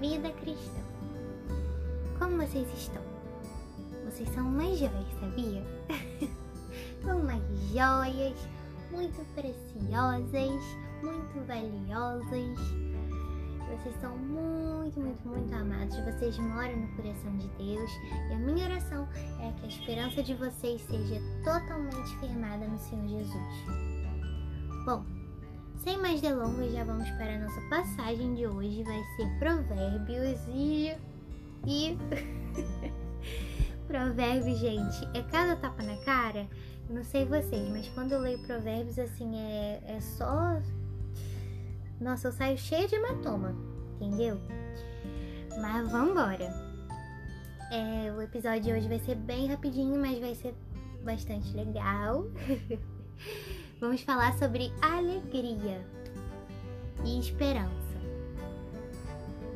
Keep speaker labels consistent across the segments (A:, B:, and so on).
A: vida cristã. Como vocês estão? Vocês são umas joias, sabia? são umas joias muito preciosas, muito valiosas. Vocês são muito, muito, muito amados. Vocês moram no coração de Deus. E a minha oração é que a esperança de vocês seja totalmente firmada no Senhor Jesus. Bom, sem mais delongas, já vamos para a nossa passagem de hoje. Vai ser Provérbios e. E. provérbios, gente, é cada tapa na cara. Não sei vocês, mas quando eu leio Provérbios, assim, é, é só. Nossa, eu saio cheia de hematoma, entendeu? Mas vambora. É, o episódio de hoje vai ser bem rapidinho, mas vai ser bastante legal. vamos falar sobre alegria e esperança.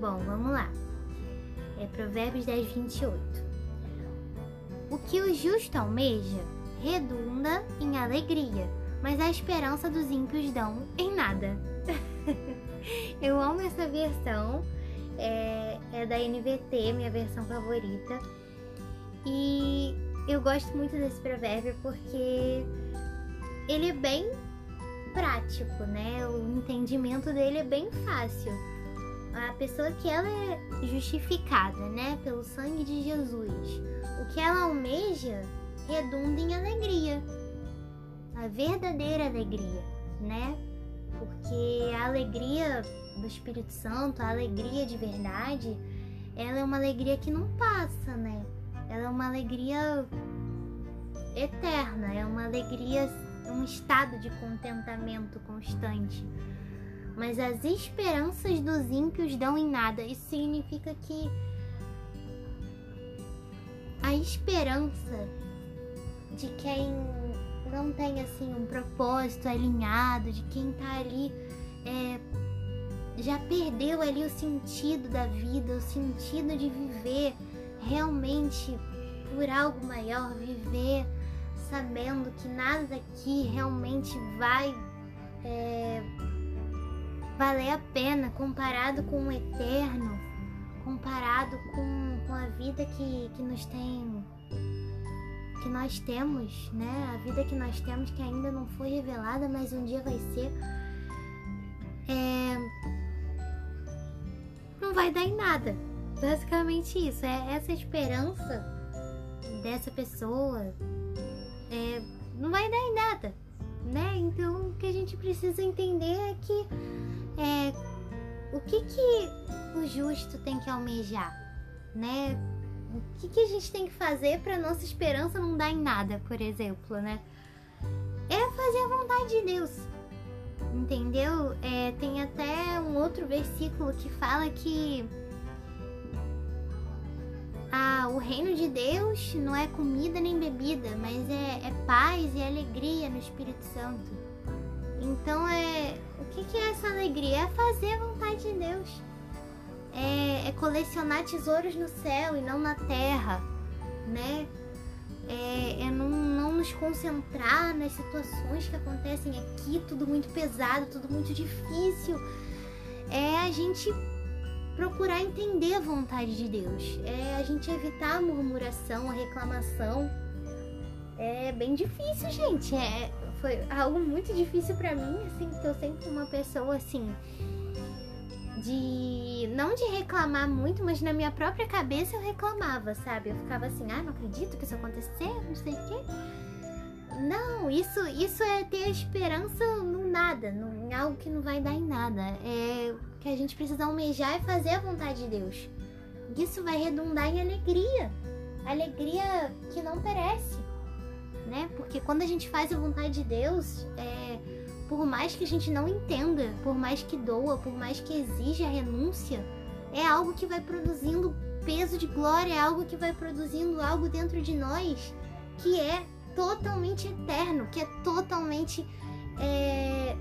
A: Bom, vamos lá. É Provérbios 10, 28. O que o justo almeja redunda em alegria, mas a esperança dos ímpios dão em nada. Eu amo essa versão, é, é da NVT, minha versão favorita. E eu gosto muito desse provérbio porque ele é bem prático, né? O entendimento dele é bem fácil. A pessoa que ela é justificada, né, pelo sangue de Jesus, o que ela almeja redunda em alegria. A verdadeira alegria, né? Porque a alegria do Espírito Santo, a alegria de verdade, ela é uma alegria que não passa, né? Ela é uma alegria eterna, é uma alegria um estado de contentamento constante. Mas as esperanças dos ímpios dão em nada. Isso significa que a esperança de quem não tem assim um propósito alinhado, de quem tá ali é, já perdeu ali o sentido da vida, o sentido de viver realmente por algo maior, viver sabendo que nada daqui realmente vai é, valer a pena comparado com o eterno, comparado com, com a vida que, que nos tem que nós temos, né? A vida que nós temos que ainda não foi revelada, mas um dia vai ser. É... Não vai dar em nada. Basicamente isso. É essa esperança dessa pessoa, é, não vai dar em nada, né? Então o que a gente precisa entender é que é, o que, que o justo tem que almejar, né? O que, que a gente tem que fazer para nossa esperança não dar em nada, por exemplo, né? É fazer a vontade de Deus, entendeu? É, tem até um outro versículo que fala que ah, o reino de Deus não é comida nem bebida, mas é, é paz e alegria no Espírito Santo. Então é. O que, que é essa alegria? É fazer a vontade de Deus. É, é colecionar tesouros no céu e não na terra, né? É, é não, não nos concentrar nas situações que acontecem aqui, tudo muito pesado, tudo muito difícil. É a gente procurar entender a vontade de Deus. É a gente evitar a murmuração, a reclamação. É bem difícil, gente. É, foi algo muito difícil para mim, assim, que eu sempre uma pessoa assim de não de reclamar muito, mas na minha própria cabeça eu reclamava, sabe? Eu ficava assim, ah, não acredito que isso aconteceu, não sei o quê. Não, isso, isso é ter esperança no nada, em algo que não vai dar em nada. É que a gente precisa almejar e fazer a vontade de Deus. Isso vai redundar em alegria. Alegria que não perece, né? Porque quando a gente faz a vontade de Deus, é, por mais que a gente não entenda, por mais que doa, por mais que exija renúncia, é algo que vai produzindo peso de glória, é algo que vai produzindo algo dentro de nós que é totalmente eterno, que é totalmente é,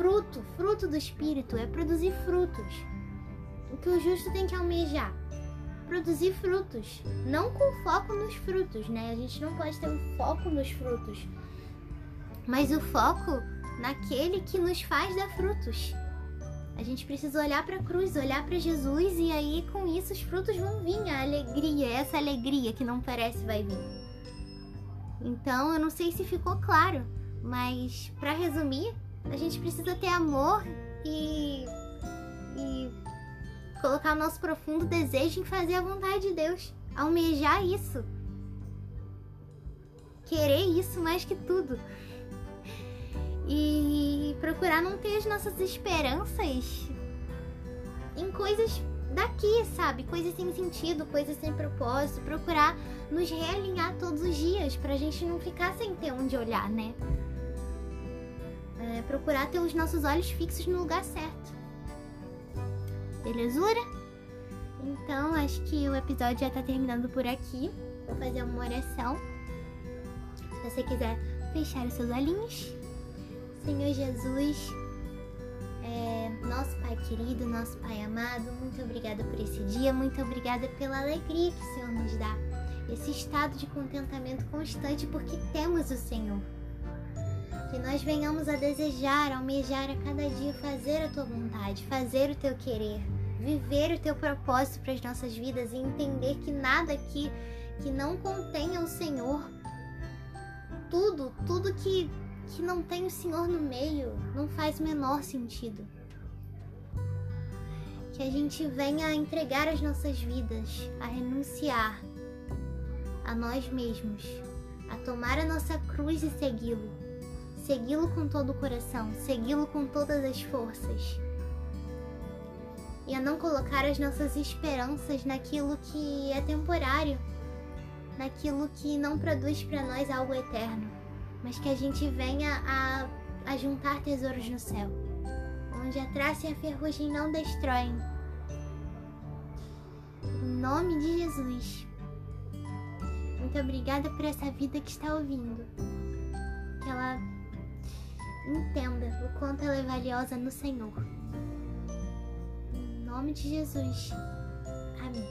A: fruto, fruto do Espírito, é produzir frutos. O que o justo tem que almejar? Produzir frutos, não com foco nos frutos, né? A gente não pode ter um foco nos frutos, mas o foco naquele que nos faz dar frutos. A gente precisa olhar para a cruz, olhar para Jesus e aí com isso os frutos vão vir, a alegria, essa alegria que não parece vai vir. Então, eu não sei se ficou claro, mas para resumir, a gente precisa ter amor e e colocar o nosso profundo desejo em fazer a vontade de Deus, almejar isso. Querer isso mais que tudo e procurar não ter as nossas esperanças em coisas daqui, sabe? Coisas sem sentido, coisas sem propósito. Procurar nos realinhar todos os dias pra gente não ficar sem ter onde olhar, né? É, procurar ter os nossos olhos fixos no lugar certo. Belezura? Então, acho que o episódio já tá terminando por aqui. Vou fazer uma oração. Se você quiser fechar os seus olhinhos. Senhor Jesus, é, nosso Pai querido, nosso Pai amado, muito obrigada por esse dia, muito obrigada pela alegria que o Senhor nos dá, esse estado de contentamento constante porque temos o Senhor. Que nós venhamos a desejar, almejar a cada dia fazer a tua vontade, fazer o teu querer, viver o teu propósito para as nossas vidas e entender que nada aqui que não contenha o Senhor, tudo, tudo que que não tem o Senhor no meio não faz o menor sentido. Que a gente venha a entregar as nossas vidas, a renunciar a nós mesmos, a tomar a nossa cruz e segui-lo. Segui-lo com todo o coração, segui-lo com todas as forças. E a não colocar as nossas esperanças naquilo que é temporário, naquilo que não produz para nós algo eterno mas que a gente venha a, a juntar tesouros no céu, onde a traça e a ferrugem não destroem. Em nome de Jesus. Muito obrigada por essa vida que está ouvindo entenda o quanto ela é valiosa no Senhor. Em nome de Jesus. Amém.